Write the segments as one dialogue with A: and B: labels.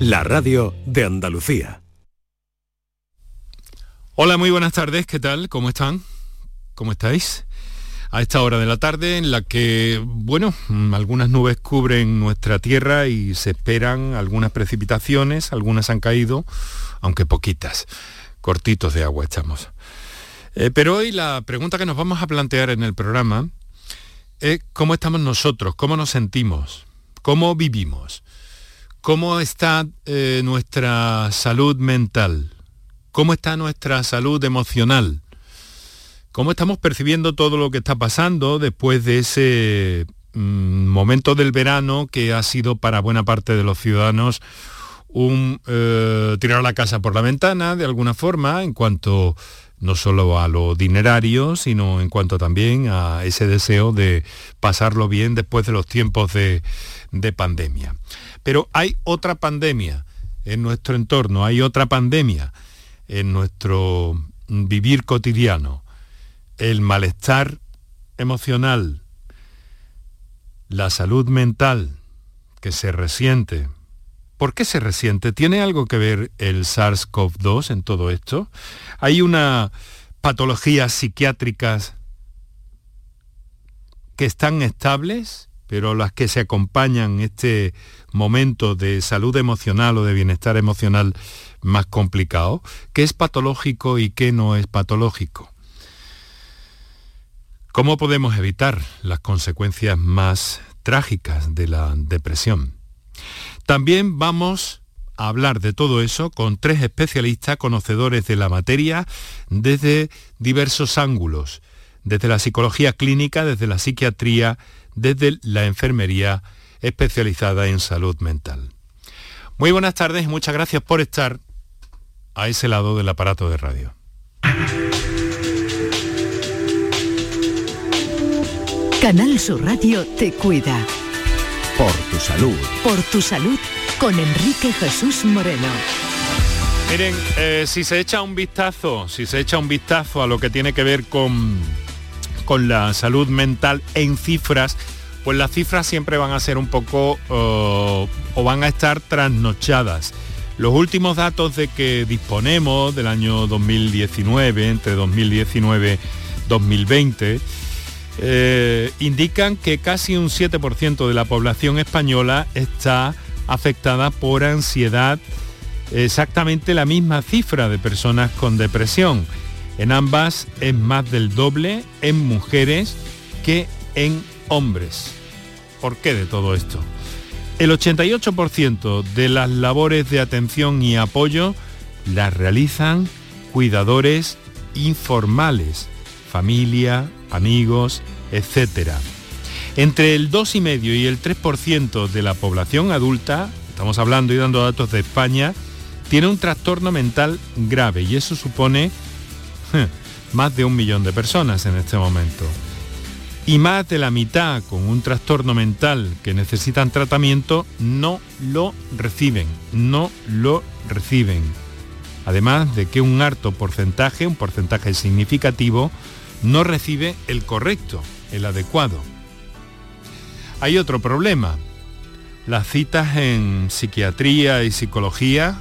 A: la radio de Andalucía.
B: Hola, muy buenas tardes, ¿qué tal? ¿Cómo están? ¿Cómo estáis? A esta hora de la tarde en la que, bueno, algunas nubes cubren nuestra tierra y se esperan algunas precipitaciones, algunas han caído, aunque poquitas, cortitos de agua estamos. Eh, pero hoy la pregunta que nos vamos a plantear en el programa es cómo estamos nosotros, cómo nos sentimos, cómo vivimos, cómo está eh, nuestra salud mental, cómo está nuestra salud emocional, cómo estamos percibiendo todo lo que está pasando después de ese mm, momento del verano que ha sido para buena parte de los ciudadanos un eh, tirar la casa por la ventana de alguna forma en cuanto no solo a lo dinerario, sino en cuanto también a ese deseo de pasarlo bien después de los tiempos de, de pandemia. Pero hay otra pandemia en nuestro entorno, hay otra pandemia en nuestro vivir cotidiano, el malestar emocional, la salud mental que se resiente. ¿Por qué se resiente? ¿Tiene algo que ver el SARS-CoV-2 en todo esto? ¿Hay una patologías psiquiátricas que están estables, pero las que se acompañan este momento de salud emocional o de bienestar emocional más complicado? ¿Qué es patológico y qué no es patológico? ¿Cómo podemos evitar las consecuencias más trágicas de la depresión? También vamos a hablar de todo eso con tres especialistas conocedores de la materia desde diversos ángulos, desde la psicología clínica, desde la psiquiatría, desde la enfermería especializada en salud mental. Muy buenas tardes y muchas gracias por estar a ese lado del aparato de radio.
C: Canal Sur Radio te cuida.
A: Por tu salud.
C: Por tu salud con Enrique Jesús Moreno.
B: Miren, eh, si se echa un vistazo, si se echa un vistazo a lo que tiene que ver con, con la salud mental en cifras, pues las cifras siempre van a ser un poco eh, o van a estar trasnochadas. Los últimos datos de que disponemos del año 2019, entre 2019 y 2020, eh, indican que casi un 7% de la población española está afectada por ansiedad, exactamente la misma cifra de personas con depresión. En ambas es más del doble en mujeres que en hombres. ¿Por qué de todo esto? El 88% de las labores de atención y apoyo las realizan cuidadores informales, familia, amigos, etc. Entre el 2,5 y el 3% de la población adulta, estamos hablando y dando datos de España, tiene un trastorno mental grave y eso supone más de un millón de personas en este momento. Y más de la mitad con un trastorno mental que necesitan tratamiento no lo reciben, no lo reciben. Además de que un harto porcentaje, un porcentaje significativo, no recibe el correcto, el adecuado. Hay otro problema. Las citas en psiquiatría y psicología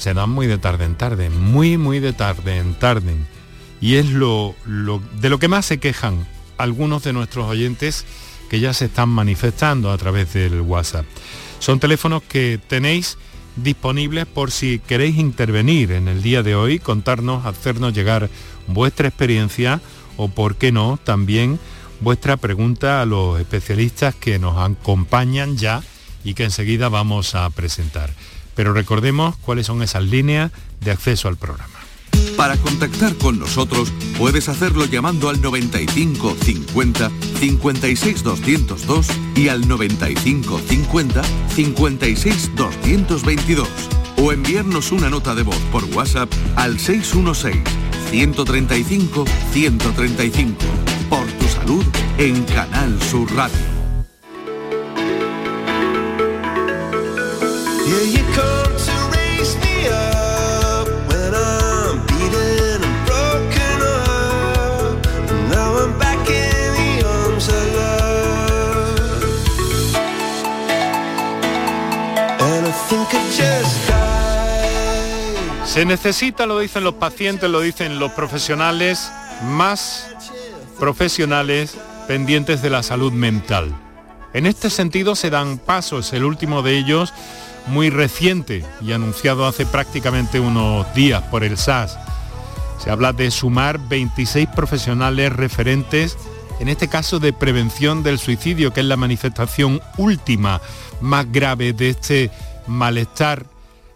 B: se dan muy de tarde en tarde, muy, muy de tarde en tarde. Y es lo, de lo que más se quejan algunos de nuestros oyentes que ya se están manifestando a través del WhatsApp. Son teléfonos que tenéis disponibles por si queréis intervenir en el día de hoy, contarnos, hacernos llegar vuestra experiencia o, por qué no, también vuestra pregunta a los especialistas que nos acompañan ya y que enseguida vamos a presentar pero recordemos cuáles son esas líneas de acceso al programa.
D: Para contactar con nosotros puedes hacerlo llamando al 95 50 56 202 y al 95 50 56 222 o enviarnos una nota de voz por WhatsApp al 616 135 135 por tu salud en Canal Sur Radio.
B: Se necesita, lo dicen los pacientes, lo dicen los profesionales, más profesionales pendientes de la salud mental. En este sentido se dan pasos, el último de ellos muy reciente y anunciado hace prácticamente unos días por el SAS. Se habla de sumar 26 profesionales referentes, en este caso de prevención del suicidio, que es la manifestación última más grave de este malestar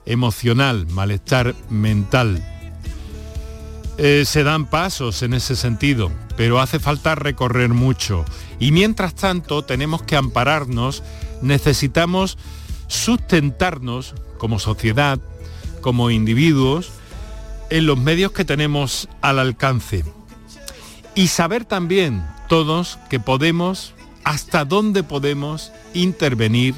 B: emocional, malestar mental. Eh, se dan pasos en ese sentido, pero hace falta recorrer mucho. Y mientras tanto tenemos que ampararnos, necesitamos sustentarnos como sociedad, como individuos, en los medios que tenemos al alcance. Y saber también todos que podemos, hasta dónde podemos intervenir,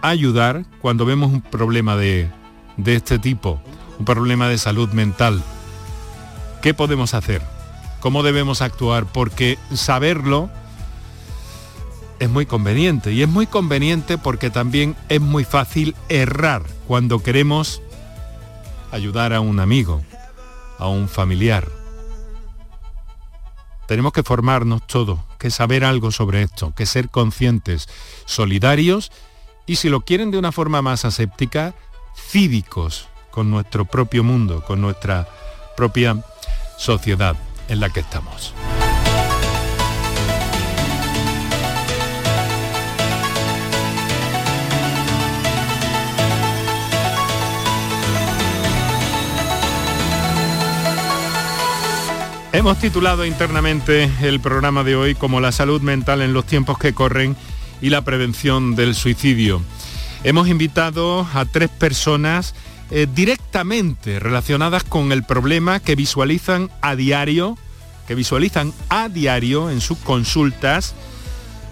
B: ayudar cuando vemos un problema de, de este tipo, un problema de salud mental. ¿Qué podemos hacer? ¿Cómo debemos actuar? Porque saberlo es muy conveniente. Y es muy conveniente porque también es muy fácil errar cuando queremos ayudar a un amigo, a un familiar. Tenemos que formarnos todos, que saber algo sobre esto, que ser conscientes, solidarios y si lo quieren de una forma más aséptica, cívicos con nuestro propio mundo, con nuestra propia sociedad en la que estamos. Hemos titulado internamente el programa de hoy como La salud mental en los tiempos que corren y la prevención del suicidio. Hemos invitado a tres personas eh, directamente relacionadas con el problema que visualizan a diario, que visualizan a diario en sus consultas,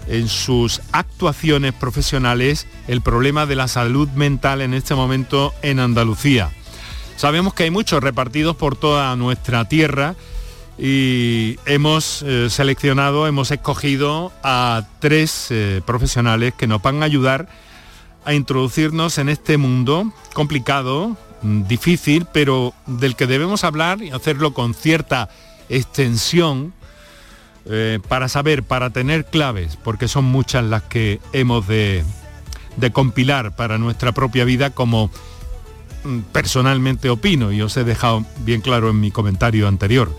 B: en sus actuaciones profesionales, el problema de la salud mental en este momento en Andalucía. Sabemos que hay muchos repartidos por toda nuestra tierra y hemos eh, seleccionado, hemos escogido a tres eh, profesionales que nos van a ayudar a introducirnos en este mundo complicado, mm, difícil, pero del que debemos hablar y hacerlo con cierta extensión eh, para saber, para tener claves, porque son muchas las que hemos de, de compilar para nuestra propia vida como mm, personalmente opino y os he dejado bien claro en mi comentario anterior.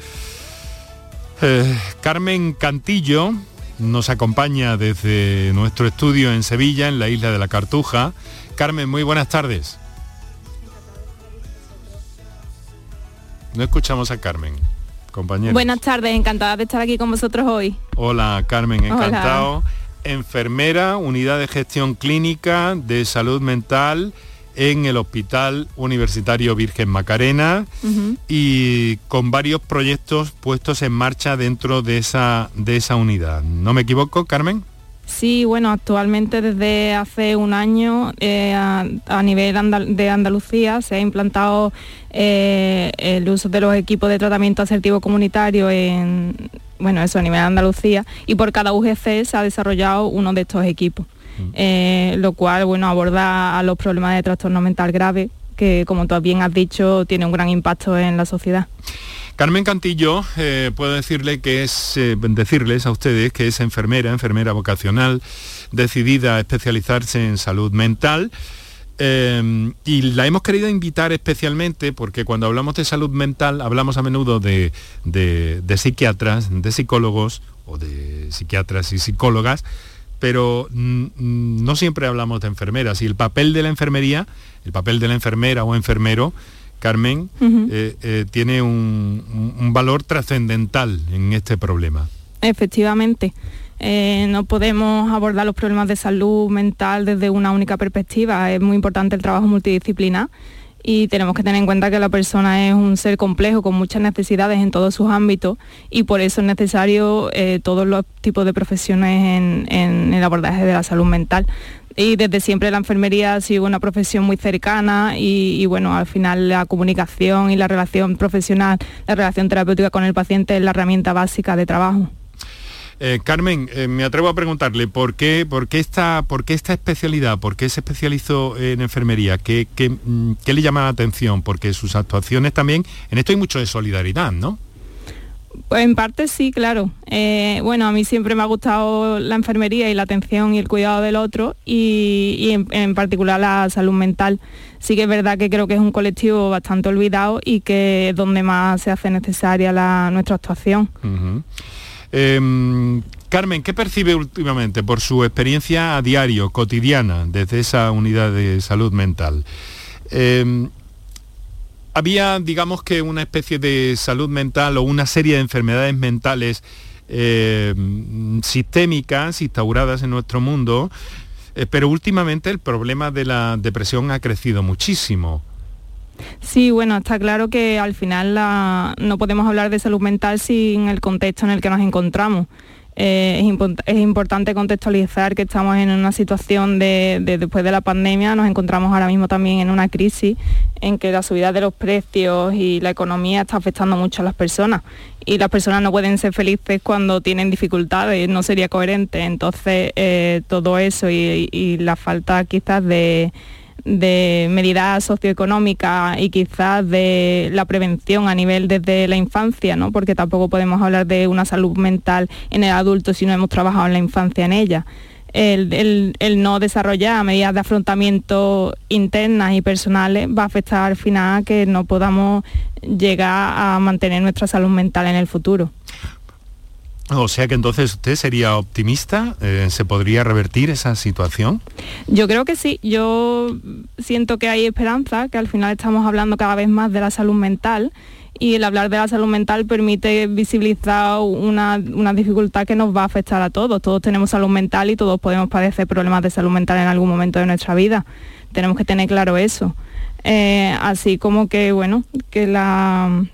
B: Eh, Carmen Cantillo nos acompaña desde nuestro estudio en Sevilla, en la isla de la Cartuja. Carmen, muy buenas tardes. No escuchamos a Carmen, compañera.
E: Buenas tardes, encantada de estar aquí con vosotros hoy.
B: Hola Carmen, encantado. Enfermera, unidad de gestión clínica de salud mental en el Hospital Universitario Virgen Macarena y con varios proyectos puestos en marcha dentro de esa, de esa unidad. ¿No me equivoco, Carmen?
E: Sí, bueno, actualmente desde hace un año eh, a, nivel de Andalucía se ha implantado eh, el uso de los equipos de tratamiento asertivo comunitario en, bueno, eso a nivel de Andalucía y por cada UGC se ha desarrollado uno de estos equipos. Eh, lo cual bueno, aborda a los problemas de trastorno mental grave, que como tú bien has dicho, tiene un gran impacto en la sociedad.
B: Carmen Cantillo, eh, puedo decirle que es, eh, decirles a ustedes que es enfermera, enfermera vocacional, decidida a especializarse en salud mental. y la hemos querido invitar especialmente porque cuando hablamos de salud mental hablamos a menudo de psiquiatras, de psicólogos o de psiquiatras y psicólogas, pero no siempre hablamos de enfermeras y el papel de la enfermería, el papel de la enfermera o enfermero, Carmen, eh, eh, tiene un, valor trascendental en este problema.
E: Efectivamente. Eh, no podemos abordar los problemas de salud mental desde una única perspectiva. Es muy importante el trabajo multidisciplinar y tenemos que tener en cuenta que la persona es un ser complejo con muchas necesidades en todos sus ámbitos y por eso es necesario eh, todos los tipos de profesiones en, el abordaje de la salud mental. Y desde siempre la enfermería ha sido una profesión muy cercana y, bueno, al final la comunicación y la relación profesional, la relación terapéutica con el paciente es la herramienta básica de trabajo.
B: Eh, Carmen, eh, me atrevo a preguntarle, ¿por qué, por, qué esta, ¿por qué esta especialidad? ¿Por qué se especializó en enfermería? ¿Qué, qué, mm, qué le llama la atención? Porque sus actuaciones también, en esto hay mucho de solidaridad, ¿no?
E: Pues en parte sí, claro. Eh, bueno, a mí siempre me ha gustado la enfermería y la atención y el cuidado del otro y, en, particular la salud mental. Sí que es verdad que creo que es un colectivo bastante olvidado y que es donde más se hace necesaria nuestra actuación.
B: Em, Carmen, ¿qué percibe últimamente por su experiencia a diario, cotidiana, desde esa unidad de salud mental? Em, había, digamos que una especie de salud mental o una serie de enfermedades mentales eh, sistémicas instauradas en nuestro mundo, eh, pero últimamente el problema de la depresión ha crecido muchísimo.
E: Sí, bueno, está claro que al final no podemos hablar de salud mental sin el contexto en el que nos encontramos. Eh, es, importante contextualizar que estamos en una situación de, después de la pandemia, nos encontramos ahora mismo también en una crisis en que la subida de los precios y la economía está afectando mucho a las personas y las personas no pueden ser felices cuando tienen dificultades, no sería coherente. Entonces, eh, todo eso y la falta quizás de de medidas socioeconómicas y quizás de la prevención a nivel desde la infancia, ¿no? porque tampoco podemos hablar de una salud mental en el adulto si no hemos trabajado en la infancia en ella. El, no desarrollar medidas de afrontamiento internas y personales va a afectar al final a que no podamos llegar a mantener nuestra salud mental en el futuro.
B: O sea que entonces usted sería optimista, eh, ¿se podría revertir esa situación?
E: Yo creo que sí, yo siento que hay esperanza, que al final estamos hablando cada vez más de la salud mental y el hablar de la salud mental permite visibilizar una, dificultad que nos va a afectar a todos. Todos tenemos salud mental y todos podemos padecer problemas de salud mental en algún momento de nuestra vida. Tenemos que tener claro eso. Eh, así como que, bueno, que la,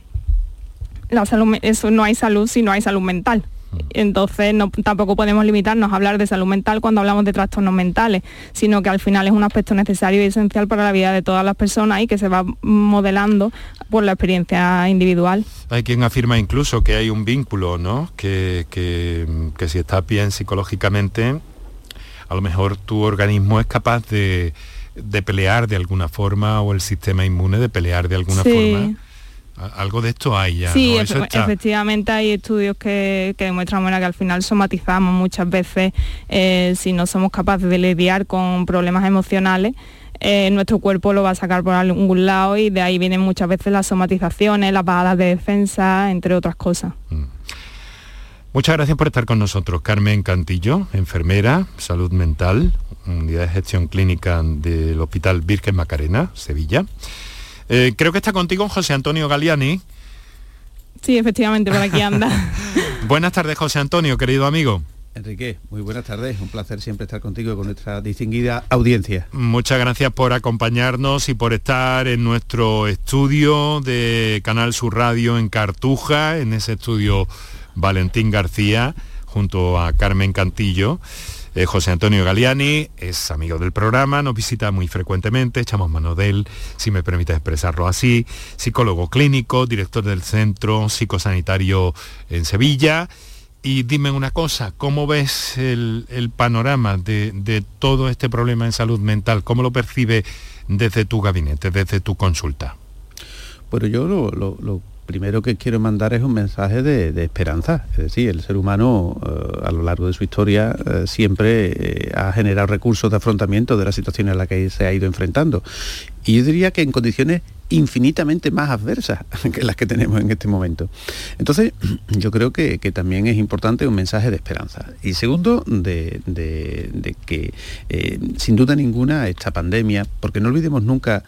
E: la salud, eso no hay salud si no hay salud mental. Entonces tampoco podemos limitarnos a hablar de salud mental cuando hablamos de trastornos mentales, sino que al final es un aspecto necesario y esencial para la vida de todas las personas y que se va modelando por la experiencia individual.
B: Hay quien afirma incluso que hay un vínculo, ¿no? Que, si estás bien psicológicamente, a lo mejor tu organismo es capaz de, pelear de alguna forma o el sistema inmune de pelear de alguna forma algo de esto hay ya.
E: Sí, efectivamente hay estudios que, demuestran que al final somatizamos muchas veces eh, si no somos capaces de lidiar con problemas emocionales. Eh, nuestro cuerpo lo va a sacar por algún lado y de ahí vienen muchas veces las somatizaciones, las bajadas de defensa, entre otras cosas. Mm.
B: Muchas gracias por estar con nosotros. Carmen Cantillo, enfermera, salud mental, unidad de gestión clínica del Hospital Virgen Macarena, Sevilla. Eh, creo que está contigo José Antonio Galiani.
E: Sí, efectivamente, por aquí anda.
B: buenas tardes, José Antonio, querido amigo.
F: Enrique, muy buenas tardes. Un placer siempre estar contigo y con nuestra distinguida audiencia.
B: Muchas gracias por acompañarnos y por estar en nuestro estudio de Canal Sur Radio en Cartuja, en ese estudio Valentín García, junto a Carmen Cantillo. Eh, José Antonio Galiani es amigo del programa, nos visita muy frecuentemente, echamos mano de él, si me permite expresarlo así, psicólogo clínico, director del Centro Psicosanitario en Sevilla. Y dime una cosa, ¿cómo ves el, panorama de, todo este problema en salud mental? ¿Cómo lo percibe desde tu gabinete, desde tu consulta?
F: Bueno, yo lo primero que quiero mandar es un mensaje de, esperanza. Es decir, el ser humano eh, a lo largo de su historia eh, siempre eh, ha generado recursos de afrontamiento de la situación en la que se ha ido enfrentando. Y yo diría que en condiciones infinitamente más adversas que las que tenemos en este momento. Entonces, yo creo que, también es importante un mensaje de esperanza. Y segundo, de, que sin duda ninguna esta pandemia, porque no olvidemos nunca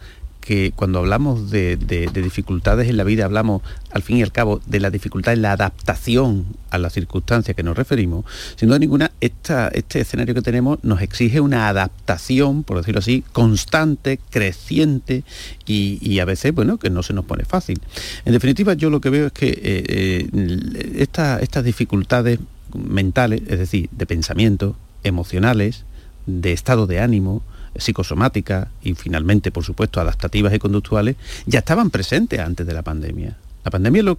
F: que cuando hablamos de, dificultades en la vida, hablamos al fin y al cabo de la dificultad en la adaptación a las circunstancias que nos referimos, sin duda ninguna, este escenario que tenemos nos exige una adaptación, por decirlo así, constante, creciente y, a veces, bueno, que no se nos pone fácil. En definitiva, yo lo que veo es que eh, eh, estas dificultades mentales, es decir, de pensamiento, emocionales, de estado de ánimo, psicosomáticas y finalmente, por supuesto, adaptativas y conductuales, ya estaban presentes antes de la pandemia. La pandemia lo,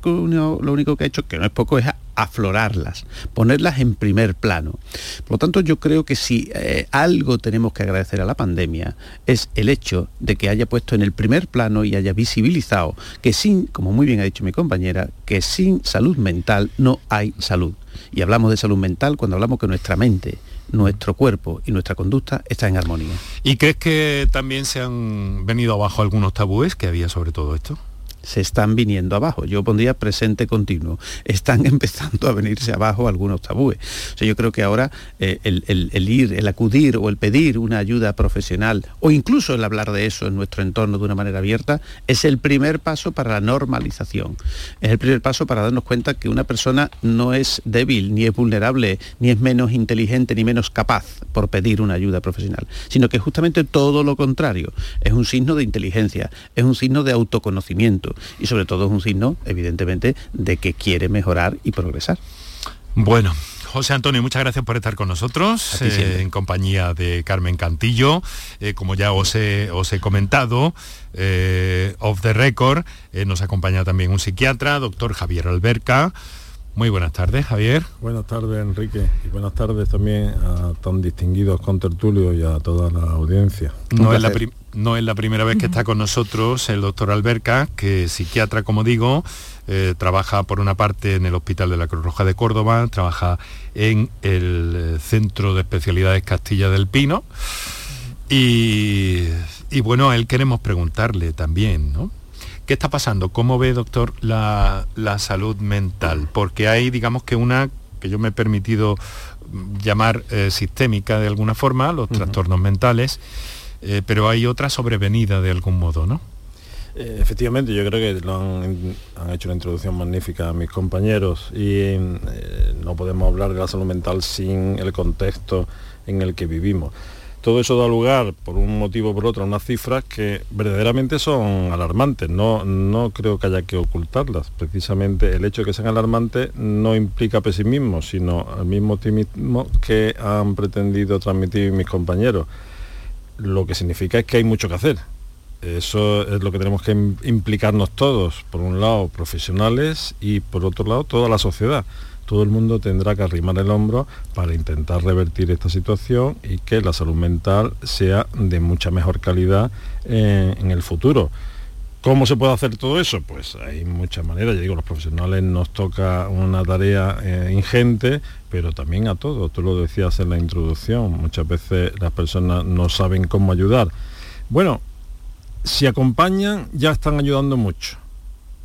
F: único que ha hecho, que no es poco, es aflorarlas, ponerlas en primer plano. Por lo tanto, yo creo que si eh, algo tenemos que agradecer a la pandemia es el hecho de que haya puesto en el primer plano y haya visibilizado que sin, como muy bien ha dicho mi compañera, que sin salud mental no hay salud. Y hablamos de salud mental cuando hablamos que nuestra mente, nuestro cuerpo y nuestra conducta está en armonía.
B: ¿Y crees que también se han venido abajo algunos tabúes que había sobre todo esto?
F: Se están viniendo abajo. Yo pondría presente continuo. Están empezando a venirse abajo algunos tabúes. O sea, yo creo que ahora eh, el, ir, el acudir o el pedir una ayuda profesional o incluso el hablar de eso en nuestro entorno de una manera abierta es el primer paso para la normalización. Es el primer paso para darnos cuenta que una persona no es débil, ni es vulnerable, ni es menos inteligente, ni menos capaz por pedir una ayuda profesional, sino que justamente todo lo contrario. Es un signo de inteligencia, es un signo de autoconocimiento, y sobre todo es un signo, evidentemente, de que quiere mejorar y progresar.
B: Bueno, José Antonio, muchas gracias por estar con nosotros eh, en compañía de Carmen Cantillo. Eh, como ya os he, comentado, eh, off the record, nos acompaña también un psiquiatra, doctor Javier Alberca. Muy buenas tardes, Javier.
G: Buenas tardes, Enrique, y buenas tardes también a tan distinguidos contertulios y a toda la audiencia.
B: No es la, no es la primera vez que está con nosotros el doctor Alberca, que psiquiatra, como digo, eh, trabaja por una parte en el Hospital de la Cruz Roja de Córdoba, trabaja en el eh, Centro de Especialidades Castilla del Pino. Y, bueno, a él queremos preguntarle también, ¿no? ¿Qué está pasando? ¿Cómo ve, doctor, la, salud mental? Porque hay, digamos que una que yo me he permitido llamar eh, sistémica de alguna forma, los trastornos mentales, eh, pero hay otra sobrevenida de algún modo, ¿no?
G: Eh, efectivamente, yo creo que lo han, hecho una introducción magnífica a mis compañeros y eh, no podemos hablar de la salud mental sin el contexto en el que vivimos. Todo eso da lugar, por un motivo o por otro, a unas cifras que verdaderamente son alarmantes. No, no creo que haya que ocultarlas. Precisamente el hecho de que sean alarmantes no implica pesimismo, sino el mismo optimismo que han pretendido transmitir mis compañeros lo que significa es que hay mucho que hacer. Eso es lo que tenemos que implicarnos todos, por un lado profesionales y por otro lado toda la sociedad. Todo el mundo tendrá que arrimar el hombro para intentar revertir esta situación y que la salud mental sea de mucha mejor calidad en el futuro. ¿Cómo se puede hacer todo eso? Pues hay muchas maneras, ya digo, los profesionales nos toca una tarea eh, ingente, pero también a todos, tú lo decías en la introducción, muchas veces las personas no saben cómo ayudar. Bueno, si acompañan ya están ayudando mucho.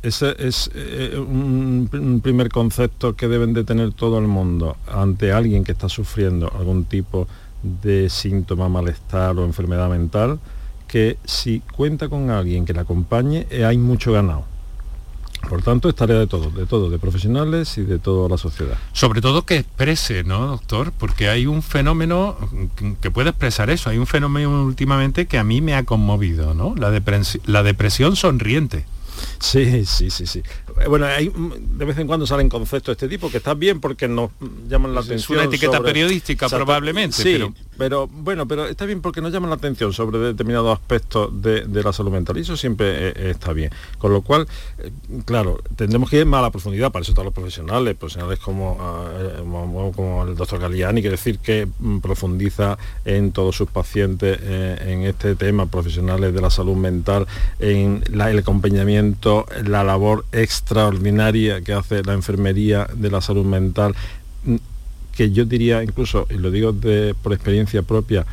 G: Ese es eh, un, un primer concepto que deben de tener todo el mundo ante alguien que está sufriendo algún tipo de síntoma, malestar o enfermedad mental que si cuenta con alguien que la acompañe, eh, hay mucho ganado. Por tanto, es tarea de todos, de todos, de profesionales y de toda la sociedad.
B: Sobre todo que exprese, ¿no, doctor? Porque hay un fenómeno que puede expresar eso. Hay un fenómeno últimamente que a mí me ha conmovido, ¿no? La, la depresión sonriente.
G: Sí, sí, sí, sí. Eh, bueno, hay, mm, de vez en cuando salen conceptos de este tipo que está bien porque nos llaman la atención. Es
B: una etiqueta periodística probablemente.
G: Sí, pero... bueno, pero está bien porque nos llaman la atención sobre determinados aspectos de, la salud mental y eso siempre eh, está bien. Con lo cual, eh, claro, tendremos que ir más a la profundidad, para eso todos los profesionales, profesionales como, como, el doctor Galiani, que decir que mm, profundiza en todos sus pacientes en este tema, profesionales de la salud mental, en el acompañamiento, la labor extra extraordinaria que hace la enfermería de la salud mental, mm, que yo diría incluso, y lo digo por experiencia propia,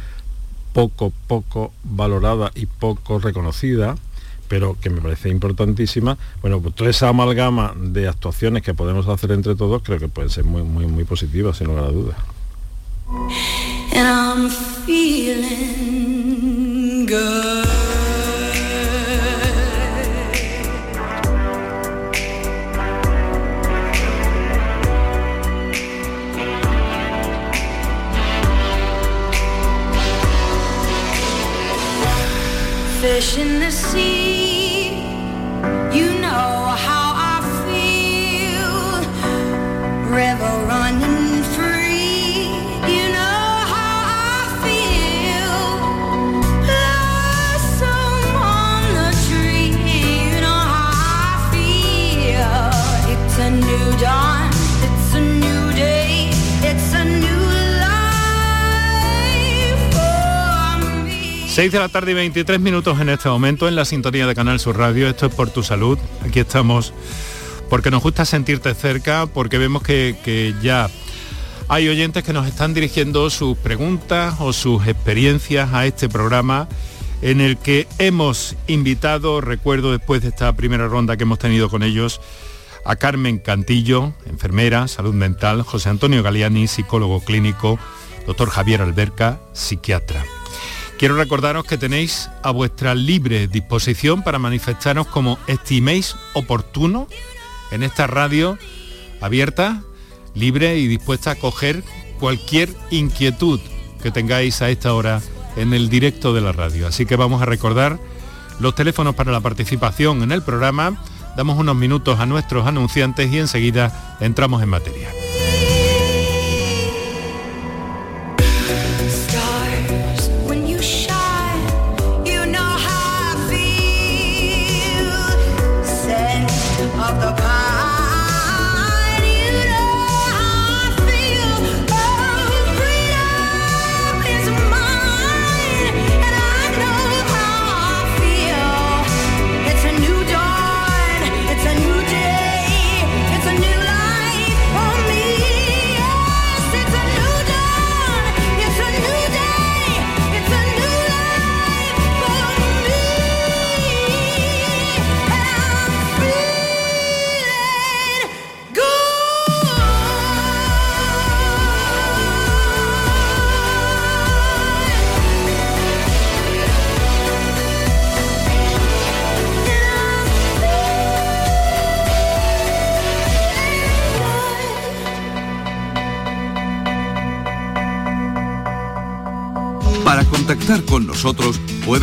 G: poco, poco valorada y poco reconocida, pero que me parece importantísima. Bueno, pues toda esa amalgama de actuaciones que podemos hacer entre todos creo que pueden ser muy, muy, muy positivas, sin lugar a dudas. Fish in the sea.
B: 6 de la tarde y 23 minutos en este momento en la sintonía de Canal Sur Radio. Esto es por tu salud. Aquí estamos porque nos gusta sentirte cerca, porque vemos que, que ya hay oyentes que nos están dirigiendo sus preguntas o sus experiencias a este programa en el que hemos invitado, recuerdo después de esta primera ronda que hemos tenido con ellos, a Carmen Cantillo, enfermera, salud mental, José Antonio Galiani, psicólogo clínico, doctor Javier Alberca, psiquiatra. Quiero recordaros que tenéis a vuestra libre disposición para manifestaros como estiméis oportuno en esta radio abierta, libre y dispuesta a coger cualquier inquietud que tengáis a esta hora en el directo de la radio. Así que vamos a recordar los teléfonos para la participación en el programa. Damos unos minutos a nuestros anunciantes y enseguida entramos en materia.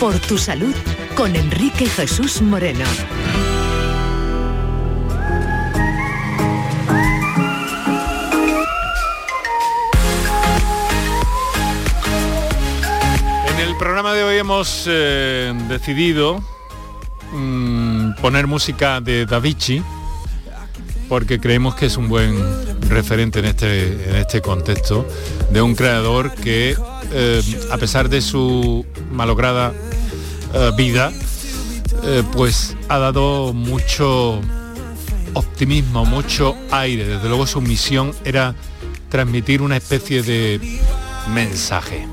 C: Por tu salud con Enrique Jesús Moreno.
B: En el programa de hoy hemos eh, decidido mm, poner música de Davichi porque creemos que es un buen referente en este, en este contexto de un creador que eh, a pesar de su malograda eh, vida eh, pues ha dado mucho optimismo, mucho aire. Desde luego su misión era transmitir una especie de mensaje.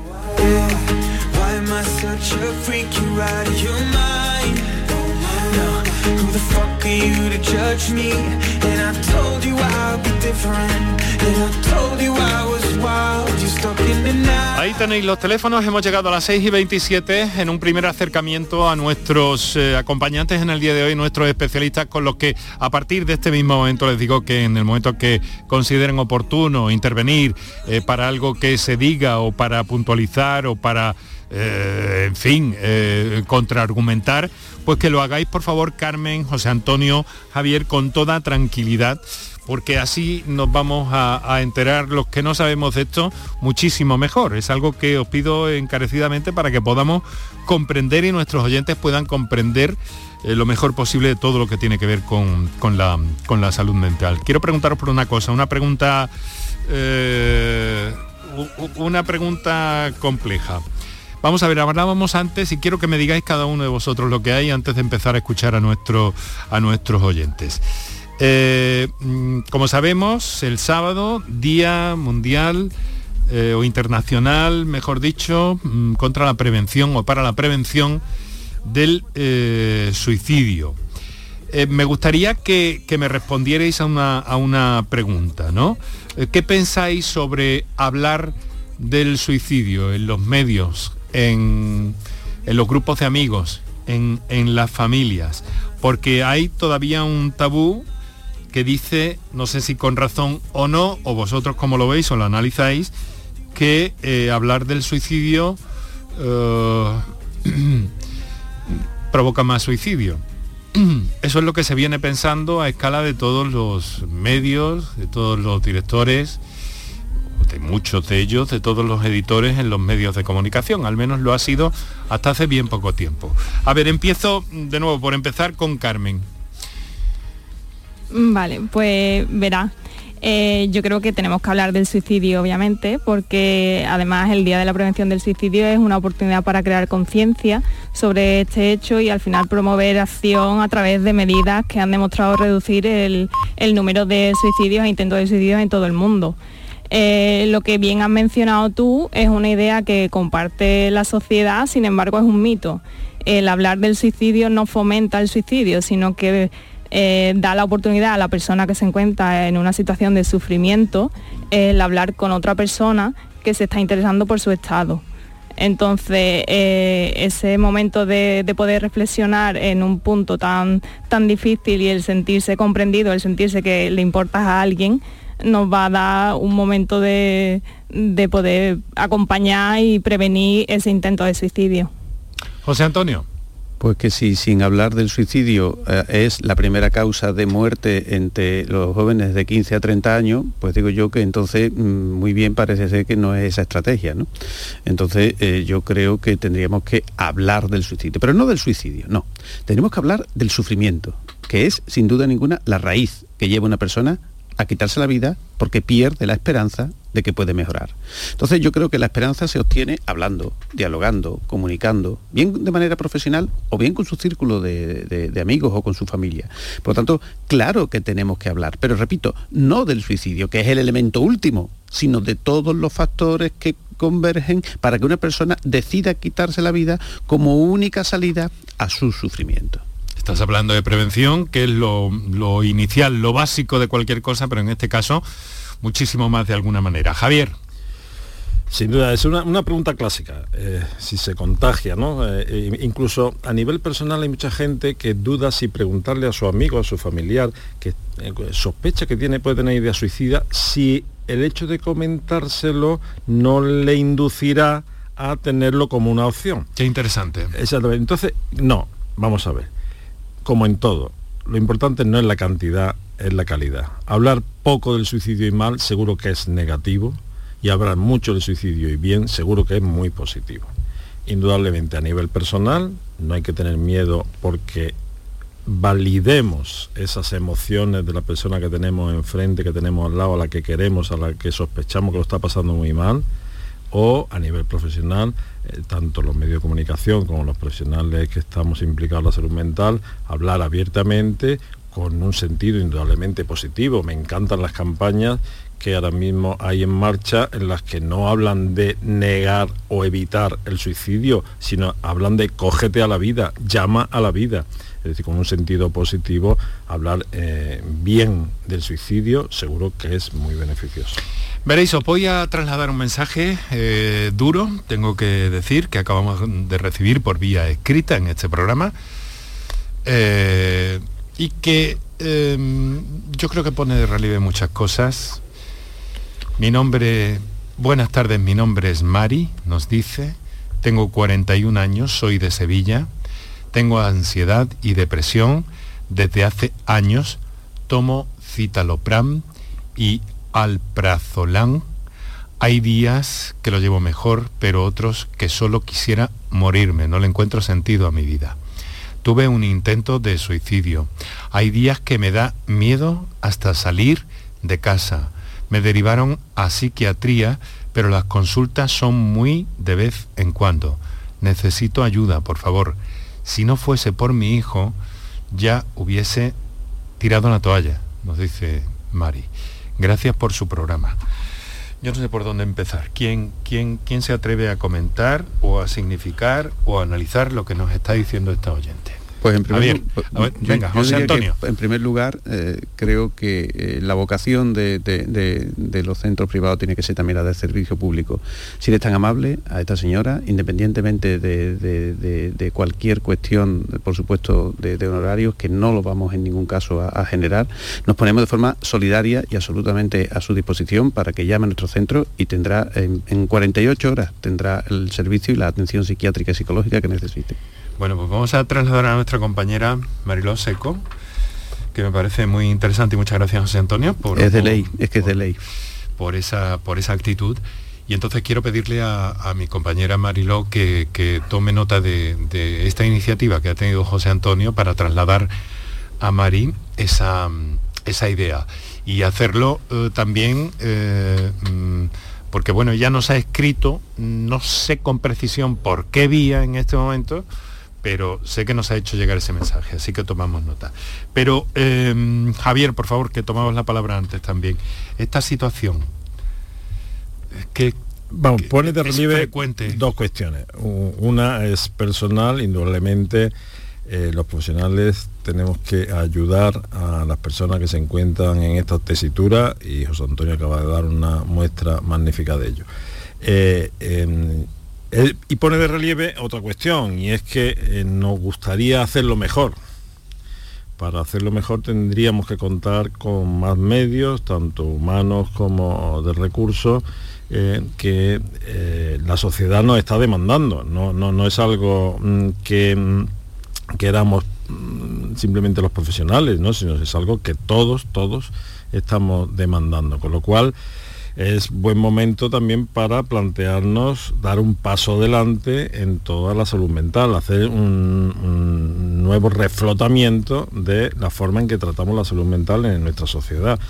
B: Ahí tenéis los teléfonos, hemos llegado a las 6 y 27 en un primer acercamiento a nuestros eh, acompañantes en el día de hoy, nuestros especialistas con los que a partir de este mismo momento les digo que en el momento que consideren oportuno intervenir eh, para algo que se diga o para puntualizar o para eh, en fin, eh, contraargumentar, pues que lo hagáis por favor Carmen, José Antonio, Javier, con toda tranquilidad porque así nos vamos a, enterar los que no sabemos de esto muchísimo mejor. Es algo que os pido encarecidamente para que podamos comprender y nuestros oyentes puedan comprender eh, lo mejor posible de todo lo que tiene que ver con, la, con la salud mental. Quiero preguntaros por una cosa, una pregunta, una pregunta compleja. Vamos a ver, hablábamos antes y quiero que me digáis cada uno de vosotros lo que hay antes de empezar a escuchar a, nuestro, a nuestros oyentes. Eh, mm, como sabemos, el sábado, Día Mundial eh, o Internacional, mejor dicho, mm, contra la prevención o para la prevención del eh, suicidio. me gustaría que, me respondierais a una, a una pregunta, ¿no? ¿Qué pensáis sobre hablar del suicidio en los medios, en, los grupos de amigos, en, en las familias? Porque hay todavía un tabú que dice, no sé si con razón o no, o vosotros como lo veis o lo analizáis, que eh, hablar del suicidio eh, provoca más suicidio. Eso es lo que se viene pensando a escala de todos los medios, de todos los directores, de muchos de ellos, de todos los editores en los medios de comunicación. Al menos lo ha sido hasta hace bien poco tiempo. A ver, empiezo de nuevo por empezar con Carmen.
E: Vale, pues verá. Eh, yo creo que tenemos que hablar del suicidio, obviamente, porque además el Día de la Prevención del Suicidio es una oportunidad para crear conciencia sobre este hecho y al final promover acción a través de medidas que han demostrado reducir el, número de suicidios e intentos de suicidio en todo el mundo. Eh, lo que bien has mencionado tú es una idea que comparte la sociedad, sin embargo es un mito. El hablar del suicidio no fomenta el suicidio, sino que eh, da la oportunidad a la persona que se encuentra en una situación de sufrimiento el hablar con otra persona que se está interesando por su estado. Entonces, eh, ese momento de, poder reflexionar en un punto tan, tan difícil y el sentirse comprendido, el sentirse que le importas a alguien, nos va a dar un momento de poder acompañar y prevenir ese intento de suicidio.
B: José Antonio.
F: Pues que si sin hablar del suicidio eh, es la primera causa de muerte entre los jóvenes de 15 a 30 años, pues digo yo que entonces mm, muy bien parece ser que no es esa estrategia, ¿no? Entonces eh, yo creo que tendríamos que hablar del suicidio, pero no del suicidio, no. Tenemos que hablar del sufrimiento, que es sin duda ninguna la raíz que lleva una persona a quitarse la vida porque pierde la esperanza de que puede mejorar. Entonces yo creo que la esperanza se obtiene hablando, dialogando, comunicando, bien de manera profesional o bien con su círculo de, amigos o con su familia. Por lo tanto, claro que tenemos que hablar, pero repito, no del suicidio, que es el elemento último, sino de todos los factores que convergen para que una persona decida quitarse la vida como única salida a su sufrimiento.
B: Estás hablando de prevención, que es lo, lo inicial, lo básico de cualquier cosa, pero en este caso muchísimo más de alguna manera. Javier.
G: Sin duda, es una, pregunta clásica, eh, si se contagia, ¿no? Eh, eh, incluso a nivel personal hay mucha gente que duda si preguntarle a su amigo, a su familiar, que sospecha que tiene, puede tener idea suicida, si el hecho de comentárselo no le inducirá a tenerlo como una opción.
B: Qué interesante.
G: Exactamente. Entonces, no, vamos a ver. Como en todo, lo importante no es la cantidad, es la calidad. Hablar poco del suicidio y mal seguro que es negativo y hablar mucho del suicidio y bien seguro que es muy positivo. Indudablemente a nivel personal no hay que tener miedo porque validemos esas emociones de la persona que tenemos enfrente, que tenemos al lado, a la que queremos, a la que sospechamos que lo está pasando muy mal, o a nivel profesional, eh, tanto los medios de comunicación como los profesionales que estamos implicados en la salud mental, hablar abiertamente con un sentido indudablemente positivo. Me encantan las campañas que ahora mismo hay en marcha en las que no hablan de negar o evitar el suicidio, sino hablan de cógete a la vida, llama a la vida. Es decir, con un sentido positivo, hablar eh, bien del suicidio seguro que es muy beneficioso.
B: Veréis, os voy a trasladar un mensaje eh, duro, tengo que decir, que acabamos de recibir por vía escrita en este programa. Eh, y que em, yo creo que pone de relieve muchas cosas. Mi nombre, buenas tardes, mi nombre es Mari, nos dice, tengo 41 años, soy de Sevilla, tengo ansiedad y depresión desde hace años, tomo citalopram y alprazolam. Hay días que lo llevo mejor, pero otros que solo quisiera morirme, no le encuentro sentido a mi vida. Tuve un intento de suicidio. Hay días que me da miedo hasta salir de casa. Me derivaron a psiquiatría, pero las consultas son muy de vez en cuando. necesito ayuda, por favor. Si no fuese por mi hijo, ya hubiese tirado la toalla, nos dice Mari. Gracias por su programa. Yo no sé por dónde empezar. ¿Quién, quién, quién se atreve a comentar o a significar o a analizar lo que nos está diciendo esta oyente?
F: Pues en primer,
B: venga, José Antonio.
F: en primer lugar, eh, creo que eh, la vocación de, los centros privados tiene que ser también la del servicio público. Si eres tan amable a esta señora, independientemente de, cualquier cuestión, por supuesto, de, honorarios, que no lo vamos en ningún caso a, generar, nos ponemos de forma solidaria y absolutamente a su disposición para que llame a nuestro centro y tendrá en, en 48 horas tendrá el servicio y la atención psiquiátrica y psicológica que necesite.
B: Bueno, pues vamos a trasladar a nuestra compañera Mariló Seco, que me parece muy interesante y muchas gracias José Antonio
F: por... Es de ley, es que es de ley.
B: Por esa, por esa actitud. Y entonces quiero pedirle a, mi compañera Mariló que, tome nota de, esta iniciativa que ha tenido José Antonio para trasladar a Mari esa, esa idea y hacerlo eh, también eh, mm, porque bueno, ya nos ha escrito, no sé con precisión por qué vía en este momento, pero sé que nos ha hecho llegar ese mensaje, así que tomamos nota. Pero em, Javier, por favor, que tomamos la palabra antes también. Esta situación que
G: Vamos, pone de relieve dos cuestiones. Una es personal, indudablemente eh, los profesionales tenemos que ayudar a las personas que se encuentran en esta tesitura y José Antonio acaba de dar una muestra magnífica de ello. Eh, em, y pone de relieve otra cuestión, y es que eh, nos gustaría hacerlo mejor. Para hacerlo mejor tendríamos que contar con más medios, tanto humanos como de recursos, eh, que eh, la sociedad nos está demandando. No, no, es algo mm, que mm, queramos mm, simplemente los profesionales, ¿no? sino es algo que todos, todos estamos demandando. Con lo cual, es buen momento también para plantearnos dar un paso adelante en toda la salud mental, hacer un, nuevo reflotamiento de la forma en que tratamos la salud mental en nuestra sociedad.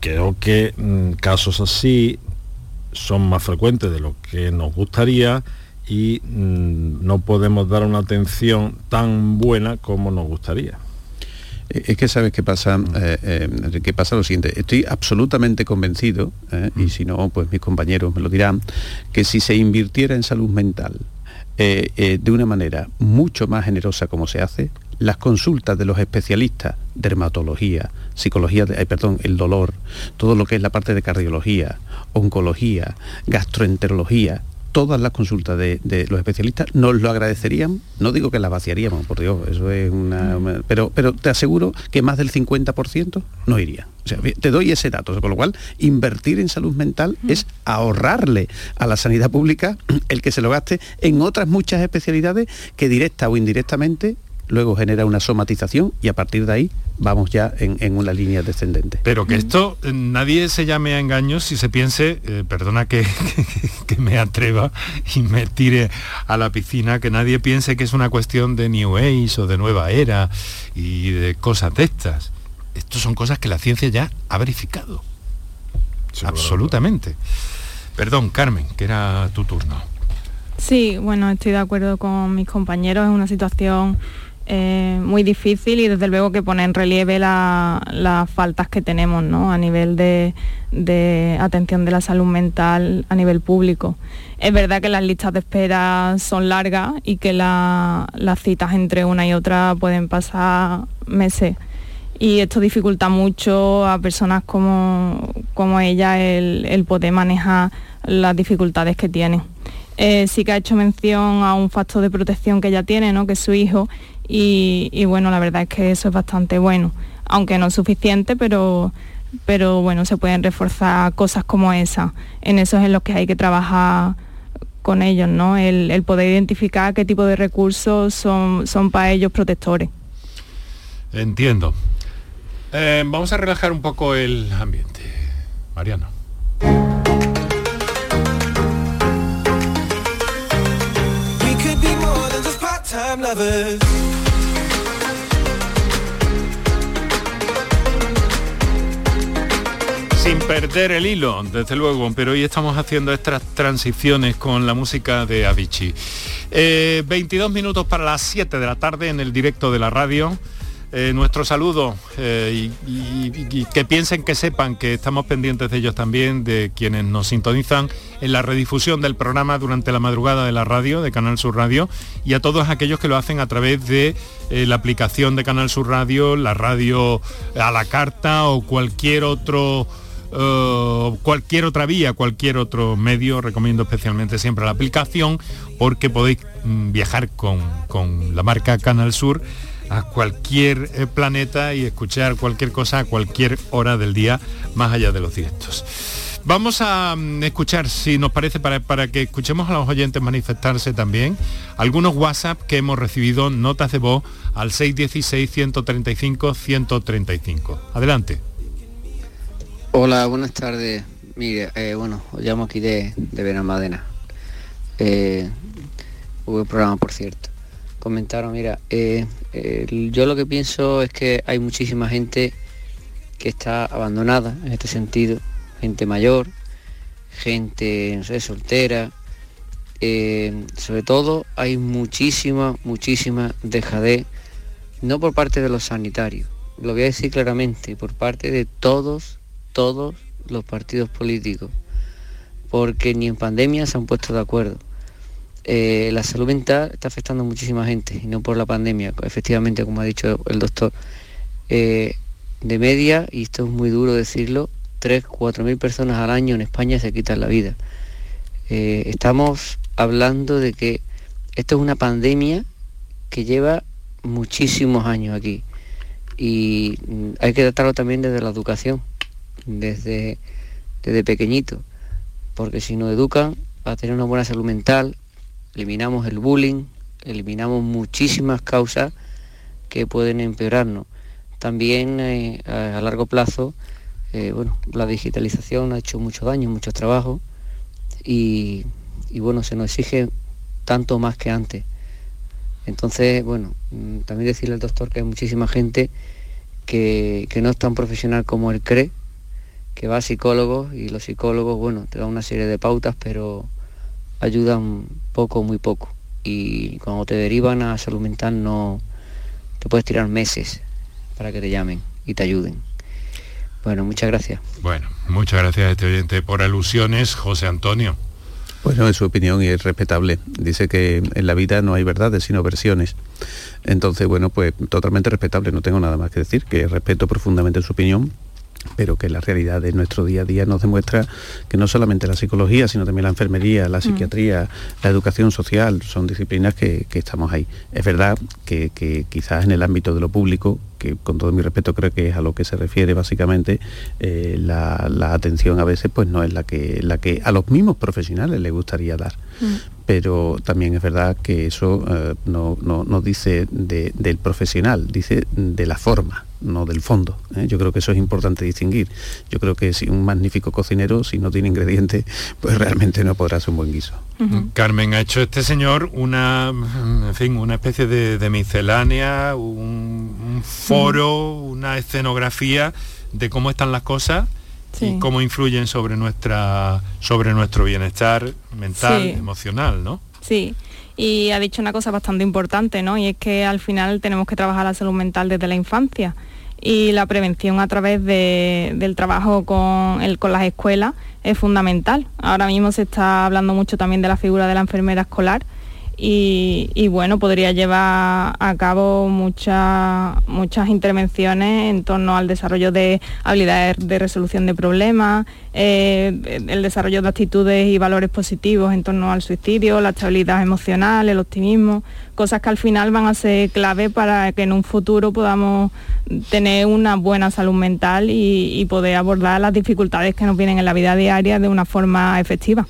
G: Creo que mm, casos así son más frecuentes de lo que nos gustaría y mm, no podemos dar una atención tan buena como nos gustaría.
F: Eh, es que sabes qué pasa, mm. eh, eh, qué pasa lo siguiente. Estoy absolutamente convencido, y mm. si no, pues mis compañeros me lo dirán, que si se invirtiera en salud mental de una manera mucho más generosa como se hace, las consultas de los especialistas, dermatología, psicología, perdón, el dolor, todo lo que es la parte de cardiología, oncología, gastroenterología, todas las consultas de, los especialistas nos lo agradecerían, no digo que las vaciaríamos, por Dios, eso es una... Mm. Pero, pero te aseguro que más del 50% no iría. O sea, te doy ese dato, con lo cual invertir en salud mental mm. es ahorrarle a la sanidad pública el que se lo gaste en otras muchas especialidades que directa o indirectamente luego genera una somatización y a partir de ahí vamos ya en, una línea descendente.
B: Pero que esto eh, nadie se llame a engaños si se piense, eh, perdona que, que, me atreva y me tire a la piscina, que nadie piense que es una cuestión de New Age o de nueva era y de cosas de estas. Estas son cosas que la ciencia ya ha verificado. Absolutamente. Perdón, Carmen, que era tu turno.
E: Sí, bueno, estoy de acuerdo con mis compañeros, es una situación eh, muy difícil y desde luego que pone en relieve las faltas que tenemos a nivel de, atención de la salud mental a nivel público. Es verdad que las listas de espera son largas y que las citas entre una y otra pueden pasar meses y esto dificulta mucho a personas como, como ella el, poder manejar las dificultades que tienen. Eh, sí que ha hecho mención a un factor de protección que ella tiene, que es su hijo, y, bueno, la verdad es que eso es bastante bueno, aunque no es suficiente, pero, pero bueno, se pueden reforzar cosas como esa. En eso es en lo que hay que trabajar con ellos, ¿no? El, poder identificar qué tipo de recursos son, son para ellos protectores.
B: Entiendo. Eh, vamos a relajar un poco el ambiente. Mariano. Sin perder el hilo, desde luego, pero hoy estamos haciendo estas transiciones con la música de Avicii. 22 minutos para las 7 de la tarde en el directo de la radio. Eh, nuestro saludo eh, y, que piensen, que sepan que estamos pendientes de ellos también, de quienes nos sintonizan en la redifusión del programa durante la madrugada de la radio, de Canal Sur Radio, y a todos aquellos que lo hacen a través de eh, la aplicación de Canal Sur Radio, la radio a la carta o cualquier otro... cualquier otra vía, cualquier otro medio, recomiendo especialmente siempre la aplicación porque podéis mm, viajar con, con la marca Canal Sur a cualquier eh, planeta y escuchar cualquier cosa a cualquier hora del día, más allá de los directos. Vamos a mm, escuchar, si nos parece, para, para, que escuchemos a los oyentes manifestarse también, algunos WhatsApp que hemos recibido, notas de voz al 616-135-135. Adelante.
H: Hola, buenas tardes. Mire, eh, bueno, os llamo aquí de, de Benalmádena. Eh, hubo programa, por cierto comentaron, mira, eh, yo lo que pienso es que hay muchísima gente que está abandonada en este sentido, gente mayor, gente, soltera, eh, sobre todo hay muchísima, muchísima dejadez, no por parte de los sanitarios, lo voy a decir claramente, por parte de todos, todos los partidos políticos, porque ni en pandemia se han puesto de acuerdo. Eh, la salud mental está afectando a muchísima gente y no por la pandemia, efectivamente, como ha dicho el doctor. Eh, de media, y esto es muy duro decirlo, 3, 4 mil personas al año en España se quitan la vida. Eh, estamos hablando de que esto es una pandemia que lleva muchísimos años aquí y hay que tratarlo también desde la educación, desde, desde pequeñito, porque si nos educan a tener una buena salud mental, eliminamos el bullying, eliminamos muchísimas causas que pueden empeorarnos. También eh, a largo plazo, eh, bueno, la digitalización ha hecho mucho daño, mucho trabajo y, bueno, se nos exige tanto más que antes. Entonces, bueno, mm, también decirle al doctor que hay muchísima gente que, que no es tan profesional como él cree, que va a psicólogos y los psicólogos, bueno, te dan una serie de pautas, pero ayudan poco, muy poco. Y cuando te derivan a salud mental no te puedes tirar meses para que te llamen y te ayuden. Bueno, muchas gracias.
B: Bueno, muchas gracias a este oyente por alusiones, José Antonio.
F: Bueno, es su opinión y es respetable. Dice que en la vida no hay verdades, sino versiones. Entonces, bueno, pues totalmente respetable, no tengo nada más que decir, que respeto profundamente su opinión, pero que la realidad de nuestro día a día nos demuestra que no solamente la psicología, sino también la enfermería, la mm. psiquiatría, la educación social, son disciplinas que, estamos ahí. Es verdad que, quizás en el ámbito de lo público, que con todo mi respeto creo que es a lo que se refiere básicamente, eh, la, atención a veces pues no es la que, la que a los mismos profesionales les gustaría dar. Mm. Pero también es verdad que eso eh, no, no, dice del profesional, dice de la forma no del fondo. ¿eh? Yo creo que eso es importante distinguir. Yo creo que si un magnífico cocinero, si no tiene ingredientes, pues realmente no podrá ser un buen guiso.
B: Carmen, ha hecho este señor una, en fin, una especie de, miscelánea, un, foro, una escenografía de cómo están las cosas y cómo influyen sobre nuestra sobre nuestro bienestar mental, emocional, ¿no?
E: Sí y ha dicho una cosa bastante importante, ¿no? Y es que al final tenemos que trabajar la salud mental desde la infancia y la prevención a través del trabajo con, el, con las escuelas es fundamental. Ahora mismo se está hablando mucho también de la figura de la enfermera escolar y, bueno, podría llevar a cabo muchas muchas intervenciones en torno al desarrollo de habilidades de resolución de problemas, eh, el desarrollo de actitudes y valores positivos en torno al suicidio, la estabilidad emocional, el optimismo, cosas que al final van a ser clave para que en un futuro podamos tener una buena salud mental y poder abordar las dificultades que nos vienen en la vida diaria de una forma efectiva.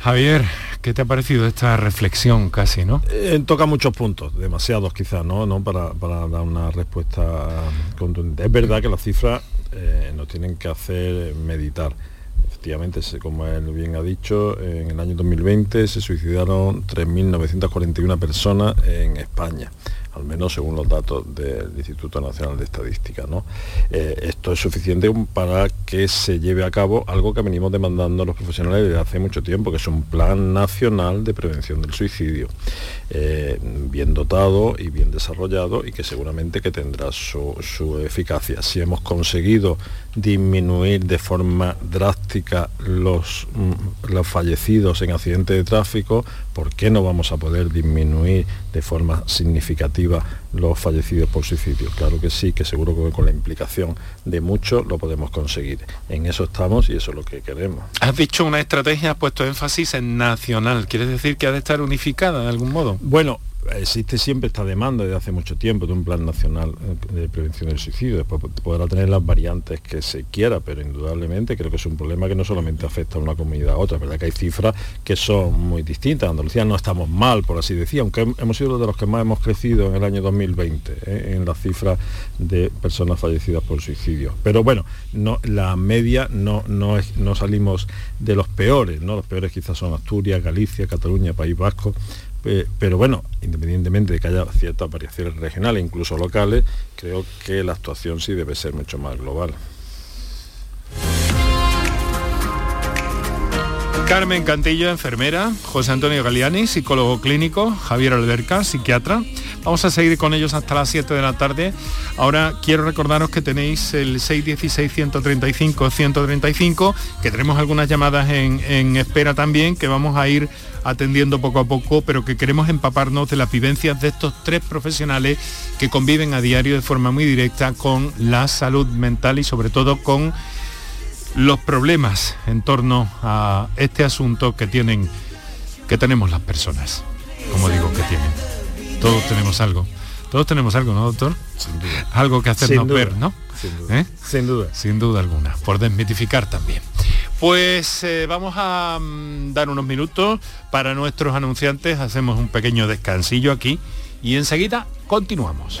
B: Javier, ¿Qué te ha parecido esta reflexión casi, no?
G: Eh, toca muchos puntos, demasiados quizás, ¿no? ¿no? Para, dar una respuesta contundente. Es verdad que las cifras eh, nos tienen que hacer meditar. Efectivamente, como él bien ha dicho, en el año 2020 se suicidaron 3.941 personas en España. Al menos según los datos del Instituto Nacional de Estadística. ¿no? Eh, esto es suficiente para que se lleve a cabo algo que venimos demandando los profesionales desde hace mucho tiempo, que es un plan nacional de prevención del suicidio, eh, bien dotado y bien desarrollado y que seguramente que tendrá su, su eficacia. Si hemos conseguido disminuir de forma drástica los, mm, los fallecidos en accidentes de tráfico, ¿por qué no vamos a poder disminuir de forma significativa los fallecidos por suicidio? Claro que sí, que seguro que con la implicación de muchos lo podemos conseguir. En eso estamos y eso es lo que queremos.
B: Has dicho una estrategia, has puesto énfasis en nacional. ¿Quieres decir que ha de estar unificada de algún modo?
G: Bueno, existe siempre esta demanda desde hace mucho tiempo de un plan nacional eh, de prevención del suicidio. Después podrá tener las variantes que se quiera, pero indudablemente creo que es un problema que no solamente afecta a una comunidad a otra. verdad que hay cifras que son muy distintas. Andalucía no estamos mal, por así decir, aunque hemos sido de los que más hemos crecido en el año 2020 ¿eh? en las cifras de personas fallecidas por suicidio. Pero bueno, no, la media no, no, no salimos de los peores, ¿no? Los peores quizás son Asturias, Galicia, Cataluña, País Vasco eh, pero bueno, independientemente de que haya ciertas variaciones regionales, incluso locales, creo que la actuación sí debe ser mucho más global.
B: Carmen Cantillo, enfermera, José Antonio Galiani, psicólogo clínico, Javier Alberca, psiquiatra. Vamos a seguir con ellos hasta las 7 de la tarde. Ahora quiero recordaros que tenéis el 616-135-135, que tenemos algunas llamadas en, en espera también, que vamos a ir atendiendo poco a poco, pero que queremos empaparnos de las vivencias de estos tres profesionales que conviven a diario de forma muy directa con la salud mental y sobre todo con los problemas en torno a este asunto que tienen que tenemos las personas como digo que tienen todos tenemos algo todos tenemos algo no doctor
G: Sin duda.
B: algo que hacernos
G: Sin duda.
B: ver no
G: Sin duda.
B: ¿Eh?
G: Sin duda.
B: sin duda alguna por desmitificar también pues eh, vamos a mm, dar unos minutos para nuestros anunciantes hacemos un pequeño descansillo aquí y enseguida continuamos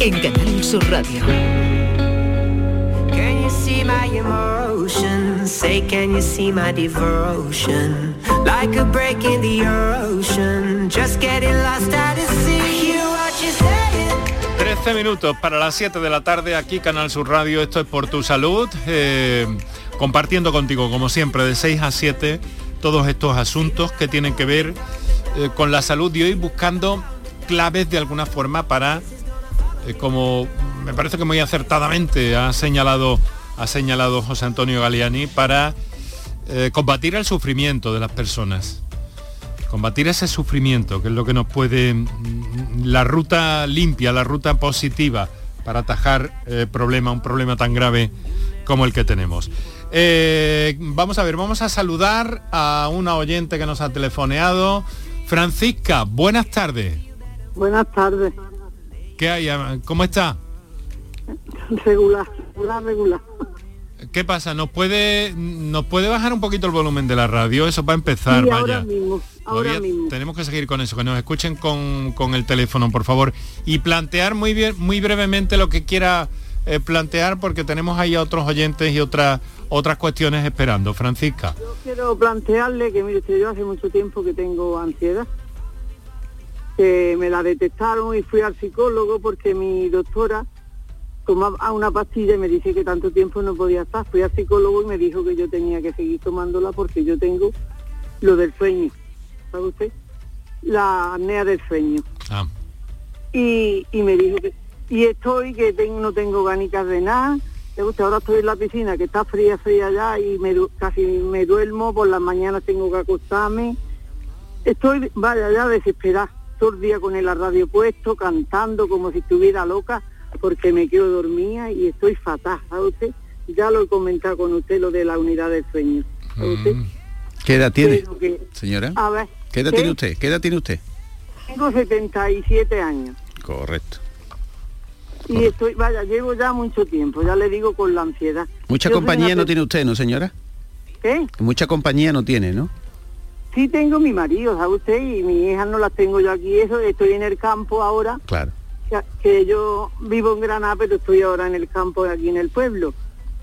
C: en Canal Sur Radio.
I: Can you see my emotion? Say, can you see my devotion? Like a break in the ocean, just getting lost at sea. I hear what you're saying.
B: 13 minutos para las 7 de la tarde aquí Canal Sur Radio, esto es por tu salud, eh, compartiendo contigo como siempre de 6 a 7 todos estos asuntos que tienen que ver eh, con la salud y hoy buscando claves de alguna forma para, como me parece que muy acertadamente ha señalado, ha señalado José Antonio Galeani, para eh, combatir el sufrimiento de las personas. Combatir ese sufrimiento, que es lo que nos puede, mm, la ruta limpia, la ruta positiva para atajar eh, problema, un problema tan grave como el que tenemos. Eh, vamos a ver, vamos a saludar a una oyente que nos ha telefoneado. Francisca, buenas tardes.
J: Buenas tardes.
B: ¿Qué hay? ¿Cómo está?
J: Regular. regular, regular.
B: ¿Qué pasa? ¿Nos puede, ¿Nos puede bajar un poquito el volumen de la radio? Eso va a empezar,
J: Sí,
B: vaya.
J: ahora mismo, ahora
B: Todavía
J: mismo.
B: tenemos que seguir con eso, que nos escuchen con, con el teléfono, por favor. Y plantear muy bien, muy brevemente lo que quiera eh, plantear, porque tenemos ahí a otros oyentes y otras otras cuestiones esperando. Francisca.
J: Yo quiero plantearle que, mire, yo hace mucho tiempo que tengo ansiedad. Que me la detectaron y fui al psicólogo porque mi doctora tomaba una pastilla y me dice que tanto tiempo no podía estar. Fui al psicólogo y me dijo que yo tenía que seguir tomándola porque yo tengo lo del sueño. ¿Sabe usted? La apnea del sueño.
B: Ah.
J: Y, y me dijo que... Y estoy que tengo, no tengo ganicas de nada. ¿Sabe usted? Ahora estoy en la piscina que está fría, fría ya y me, casi me duermo. Por las mañanas tengo que acostarme. Estoy, vaya, ya desesperada. Todo el día con el radio puesto, cantando como si estuviera loca, porque me quedo dormida y estoy fatal, ¿sabe usted? Ya lo he comentado con usted lo de la unidad del sueño. ¿sabe usted?
F: ¿Qué edad tiene,
J: que-
F: señora?
J: a ver,
F: ¿Qué edad
J: ¿qué?
F: tiene usted? ¿Qué edad tiene usted?
J: Tengo 77 años.
F: Correcto.
J: Y estoy, vaya, llevo ya mucho tiempo, ya le digo con la ansiedad.
F: Mucha
J: Yo
F: compañía
J: una
F: no tiene usted, ¿no, señora?
J: ¿Qué?
F: Mucha compañía no tiene, ¿no?
J: Sí tengo mi marido, ¿sabe usted? Y mi hija no las tengo yo aquí, eso, estoy en el campo ahora,
F: Claro.
J: que, que yo vivo en Granada, pero estoy ahora en el campo aquí en el pueblo.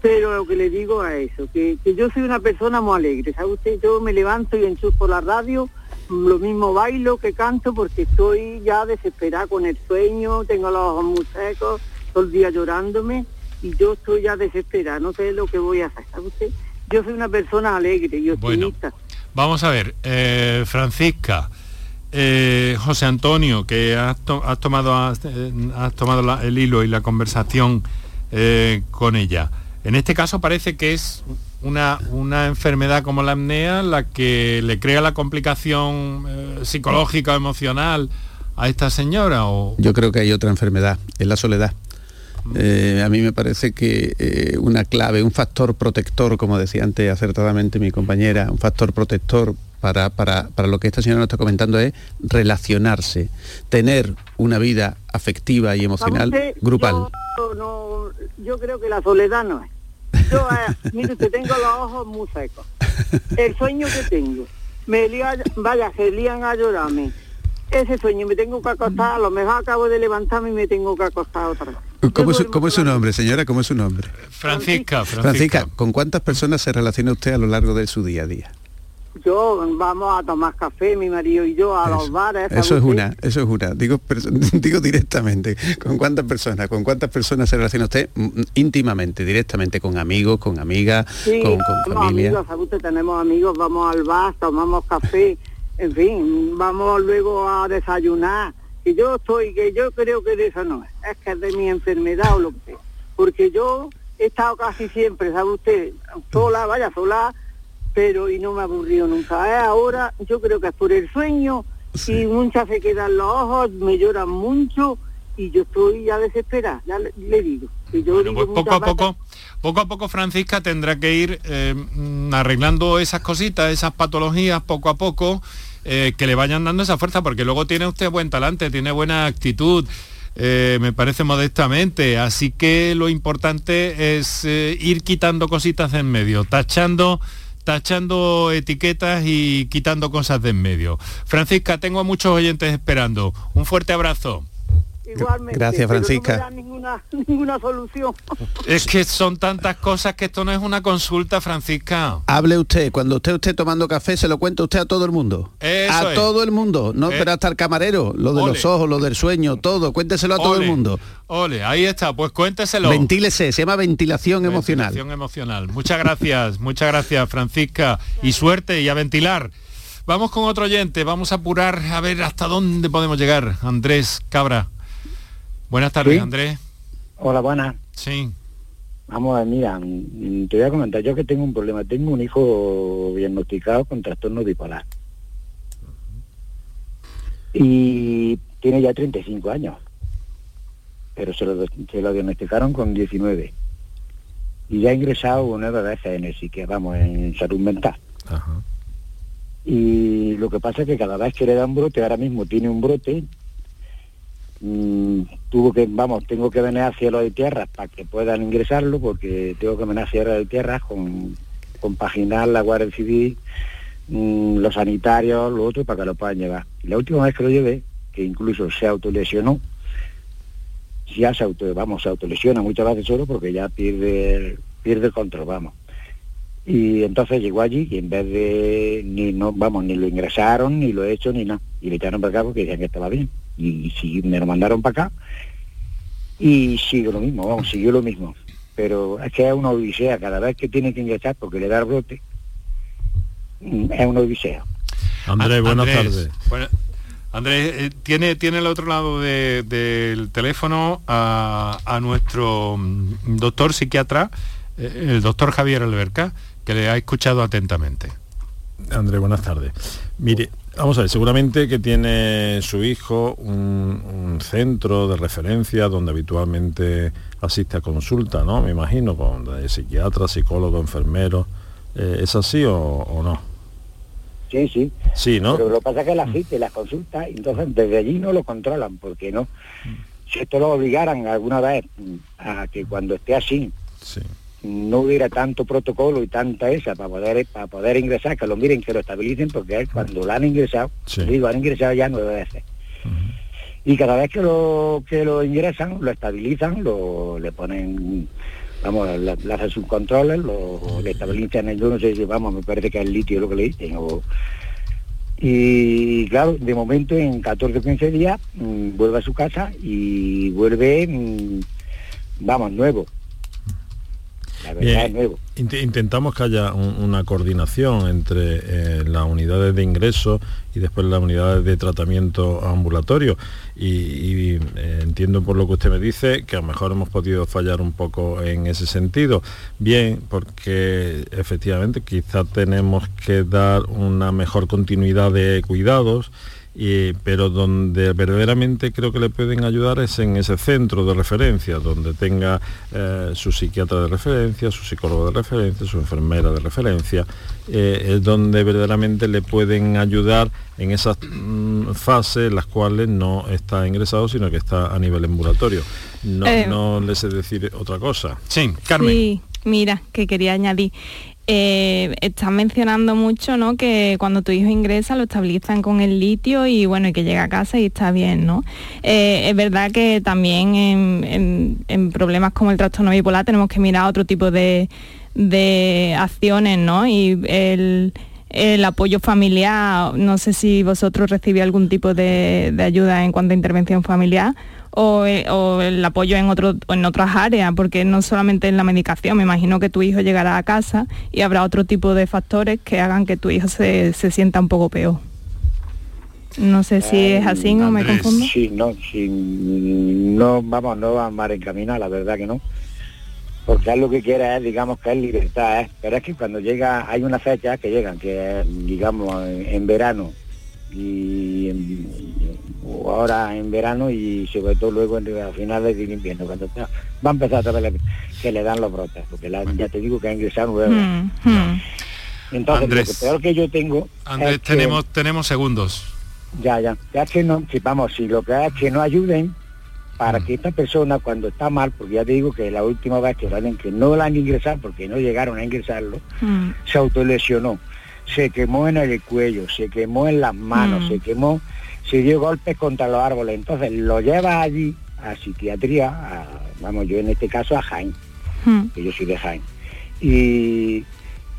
J: Pero lo que le digo a eso, que, que yo soy una persona muy alegre, ¿sabe usted? Yo me levanto y enchufo la radio, lo mismo bailo que canto porque estoy ya desesperada con el sueño, tengo los ojos muy secos, todo el día llorándome y yo estoy ya desesperada, no sé lo que voy a hacer, ¿sabe usted? Yo soy una persona alegre y
B: Bueno. Vamos a ver, eh, Francisca, eh, José Antonio, que has, to- has tomado, eh, tomado el hilo y la conversación con ella. En este caso parece que es una, una enfermedad como la apnea la que le crea la complicación psicológica o emocional a esta señora
F: Yo creo que hay otra enfermedad, es la soledad. Eh, a mí me parece que eh, una clave, un factor protector, como decía antes acertadamente mi compañera, un factor protector para, para- para lo que esta señora nos está comentando es relacionarse, tener una vida afectiva y emocional grupal.
J: Yo, no, yo creo que la soledad no es. Yo, eh, mire, usted tengo los ojos muy secos. El sueño que tengo, me vaya, se lían a llorarme. Ese sueño me tengo que acostar, a lo mejor acabo de levantarme y me tengo que acostar otra vez.
F: ¿Cómo es, su- cómo es su nombre, señora? ¿Cómo es su nombre?
B: Francisca,
F: Francisca, ¿con cuántas personas se relaciona usted a lo largo de su día a día?
J: Yo, vamos a tomar café, mi marido y yo, a los bares. ¿sabe
F: Eso es una, eso es una. Digo, digo directamente, ¿con cuántas personas? ¿Con cuántas personas se relaciona usted mm, íntimamente, directamente, con amigos, con amigas,
J: Sí,
F: con, con familia?
J: amigos, ¿sabe usted? tenemos amigos, vamos al bar, tomamos café, en fin, vamos luego a desayunar. Y yo estoy, que yo creo que de eso no es, es que es de mi enfermedad o lo que sea. Porque yo he estado casi siempre, ¿sabe usted? Sola, vaya, sola, pero y no me aburrió nunca. Eh, ahora yo creo que es por el sueño y muchas se quedan los ojos, me lloran mucho y yo estoy ya desesperada, ya le, le digo. Y yo digo
B: Pues poco a poco, poco a poco Francisca tendrá que ir eh, arreglando esas cositas, esas patologías poco a poco, eh, que le vayan dando esa fuerza, porque luego tiene usted buen talante, tiene buena actitud, eh, me parece modestamente, así que lo importante es eh, ir quitando cositas de en medio, tachando tachando etiquetas y quitando cosas de en medio. Francisca, tengo a muchos oyentes esperando. Un fuerte abrazo.
J: Igualmente,
F: Gracias,
J: pero no me
F: Francisca.
J: da ninguna, ninguna solución.
B: Es que son tantas cosas que esto no es una consulta, Francisca.
F: Hable usted, cuando usted esté tomando café, se lo cuenta usted a todo el mundo.
B: Eso
F: a
B: es.
F: todo el mundo, no
B: Eh.
F: pero hasta el camarero, lo de
B: Ole.
F: los ojos, lo del sueño, todo, cuénteselo a todo el mundo.
B: Ole, ahí está, pues cuénteselo.
F: Ventílese, se llama ventilación emocional.
B: Ventilación emocional. Muchas gracias, muchas gracias, Francisca. Y suerte y a ventilar. Vamos con otro oyente, vamos a apurar a ver hasta dónde podemos llegar. Andrés Cabra. Buenas tardes,
K: Sí.
B: Andrés.
K: Hola, buenas.
B: Sí.
K: Vamos a ver, mira, mm, te voy a comentar, yo que tengo un problema, tengo un hijo diagnosticado con trastorno bipolar. Y tiene ya 35 años, pero se lo, se lo diagnosticaron con 19. Y ya ha ingresado nueve veces en el psique, vamos, en salud mental. Y lo que pasa es que cada vez que le da un brote, ahora mismo tiene un brote, mm, tuvo que, vamos, tengo que venir a cielo de tierra para que puedan ingresarlo, porque tengo que venir a cielo de tierra con compaginar la Guardia Civil, mm, los sanitarios, lo otro, para que lo puedan llevar. Y la última vez que lo llevé, que incluso se autolesionó, ya se auto, vamos, se autolesiona muchas veces solo porque ya pierde, pierde el control, vamos. Y entonces llegó allí y en vez de ni no, vamos, ni lo ingresaron, ni lo he hecho, ni nada. Y le echaron para acá porque decían que estaba bien. Y, sí, me lo mandaron para acá y sigue lo mismo, vamos, siguió lo mismo. Pero es que es una odisea, cada vez que tiene que ingresar porque le da el brote, mm, es una odisea.
G: Andrés, buenas tardes.
B: Bueno, Andrés, eh, ¿tiene, tiene al otro lado de- del teléfono a, a nuestro mm, doctor psiquiatra, eh, el doctor Javier Alberca, que le ha escuchado atentamente.
G: Andrés, buenas tardes. Mire, vamos a ver, seguramente que tiene su hijo un, un centro de referencia donde habitualmente asiste a consulta, ¿no? Me imagino, con psiquiatra, psicólogo, enfermero. Eh, ¿Es así o, o no?
K: Sí, sí.
G: Sí, ¿no?
K: Pero lo que pasa es que la cita y las consultas, entonces desde allí no lo controlan, porque no. Si esto lo obligaran alguna vez mm, a que cuando esté así, no hubiera tanto protocolo y tanta esa para poder para poder ingresar, que lo miren, que lo estabilicen, porque cuando lo han ingresado, digo, han ingresado ya nueve veces. Y cada vez que lo que lo ingresan, lo estabilizan, lo le ponen vamos, le hacen sus controles, lo, le estabilizan yo no sé si vamos, me parece que es el litio lo que le dicen, o, y claro, de momento en 14 o 15 días mm, vuelve a su casa y vuelve, mm, vamos, nuevo. La verdad
G: Bien,
K: es nuevo.
G: int- intentamos que haya un- una coordinación entre eh, las unidades de ingreso y después las unidades de tratamiento ambulatorio. Y, y, eh, entiendo por lo que usted me dice que a lo mejor hemos podido fallar un poco en ese sentido. Bien, porque efectivamente quizá tenemos que dar una mejor continuidad de cuidados. Y- pero donde verdaderamente creo que le pueden ayudar es en ese centro de referencia, donde tenga eh, su psiquiatra de referencia, su psicólogo de referencia, su enfermera de referencia, eh, es donde verdaderamente le pueden ayudar en esas mm, fases en las cuales no está ingresado, sino que está a nivel ambulatorio. No,
E: Eh,
G: no le sé decir otra cosa.
B: Sí,
E: Sí, mira, que quería añadir. Eh, estás mencionando mucho, ¿no? Que cuando tu hijo ingresa lo estabilizan con el litio y bueno, y que llega a casa y está bien, ¿no? Eh, es verdad que también en, problemas como el trastorno bipolar tenemos que mirar otro tipo de, acciones, ¿no? Y el, apoyo familiar, no sé si vosotros recibís algún tipo de ayuda en cuanto a intervención familiar o, eh, o el apoyo en, otro, en otras áreas, porque no solamente en la medicación, me imagino que tu hijo llegará a casa y habrá otro tipo de factores que hagan que tu hijo se, se sienta un poco peor. No sé si es así o me confundo.
K: Sí, no, sí, no, vamos, no va mal encaminado, la verdad que no. Porque él lo que quiere es, digamos, que es libertad, ¿eh? pero es que cuando llega, hay una fecha que llegan, que es, digamos, en, en verano, y en- o ahora en verano y sobre todo luego en, a finales del invierno, cuando está- va a empezar otra vez que le dan los brotes, porque la- ya te digo que ha ingresado nueve.
E: Mm, mm.
K: Entonces,
B: Andrés.
K: lo que peor que yo tengo
B: Andrés,
K: que-
B: tenemos, tenemos segundos.
K: ya, ya. Ya que no, si vamos, si lo que es que no ayuden para que esta persona cuando está mal, porque ya te digo que la última vez que, lo han- que no la han ingresado porque no llegaron a ingresarlo, se autolesionó, se quemó en el cuello, se quemó en las manos,
E: Mm.
K: se quemó, se dio golpes contra los árboles. Entonces lo lleva allí a psiquiatría, a- vamos, yo en este caso a Jaén,
E: Mm.
K: que yo soy de Jaén. Y,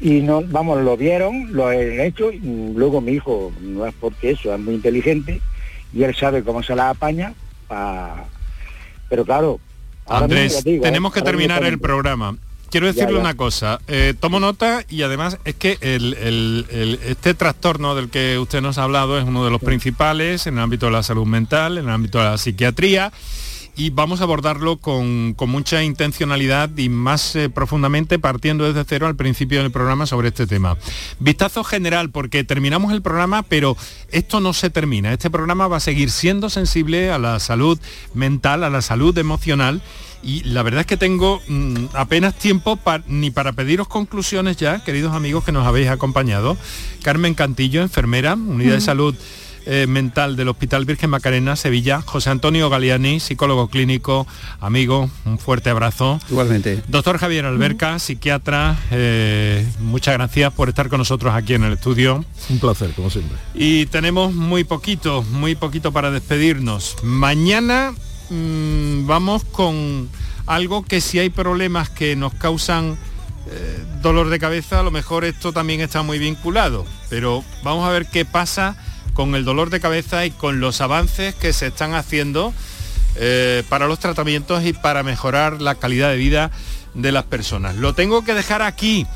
K: y no, vamos, lo vieron, lo he hecho, y luego mi hijo, no es porque eso, es muy inteligente, y él sabe cómo se la apaña, pa- pero claro,
B: Andrés,
K: digo,
B: tenemos que terminar el programa. Quiero
K: Ya,
B: decirle
K: ya.
B: una cosa, eh, tomo nota y además es que el- el- el- este trastorno del que usted nos ha hablado es uno de los principales en el ámbito de la salud mental, en el ámbito de la psiquiatría y vamos a abordarlo con, con mucha intencionalidad y más eh, profundamente partiendo desde cero al principio del programa sobre este tema. Vistazo general, porque terminamos el programa, pero esto no se termina. Este programa va a seguir siendo sensible a la salud mental, a la salud emocional. Y la verdad es que tengo mm, apenas tiempo pa- ni para pediros conclusiones ya, queridos amigos que nos habéis acompañado. Carmen Cantillo, enfermera, Unidad de. Salud eh, mental del Hospital Virgen Macarena, Sevilla, José Antonio Galiani, psicólogo clínico, amigo, un fuerte abrazo.
F: Igualmente.
B: Doctor Javier Alberca, psiquiatra, eh, muchas gracias por estar con nosotros aquí en el estudio.
G: Un placer, como siempre.
B: Y tenemos muy poquito, muy poquito para despedirnos. Mañana mm, vamos con algo que si hay problemas que nos causan eh, dolor de cabeza, a lo mejor esto también está muy vinculado. Pero vamos a ver qué pasa con el dolor de cabeza y con los avances que se están haciendo eh, para los tratamientos y para mejorar la calidad de vida de las personas. Lo tengo que dejar aquí.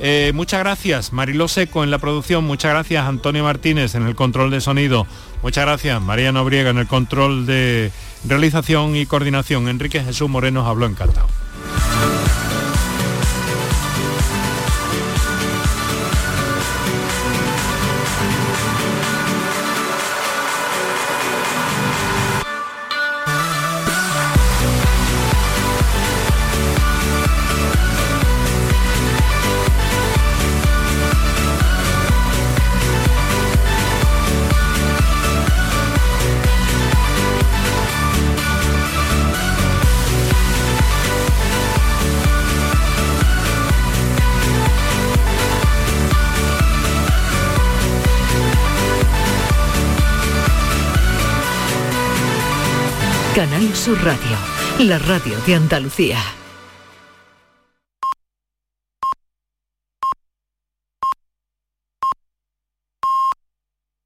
B: Eh, muchas gracias Mariló Seco en la producción, muchas gracias Antonio Martínez en el control de sonido, muchas gracias María Nobriega en el control de realización y coordinación. Enrique Jesús Moreno habló encantado.
C: Sur Radio, la radio de Andalucía.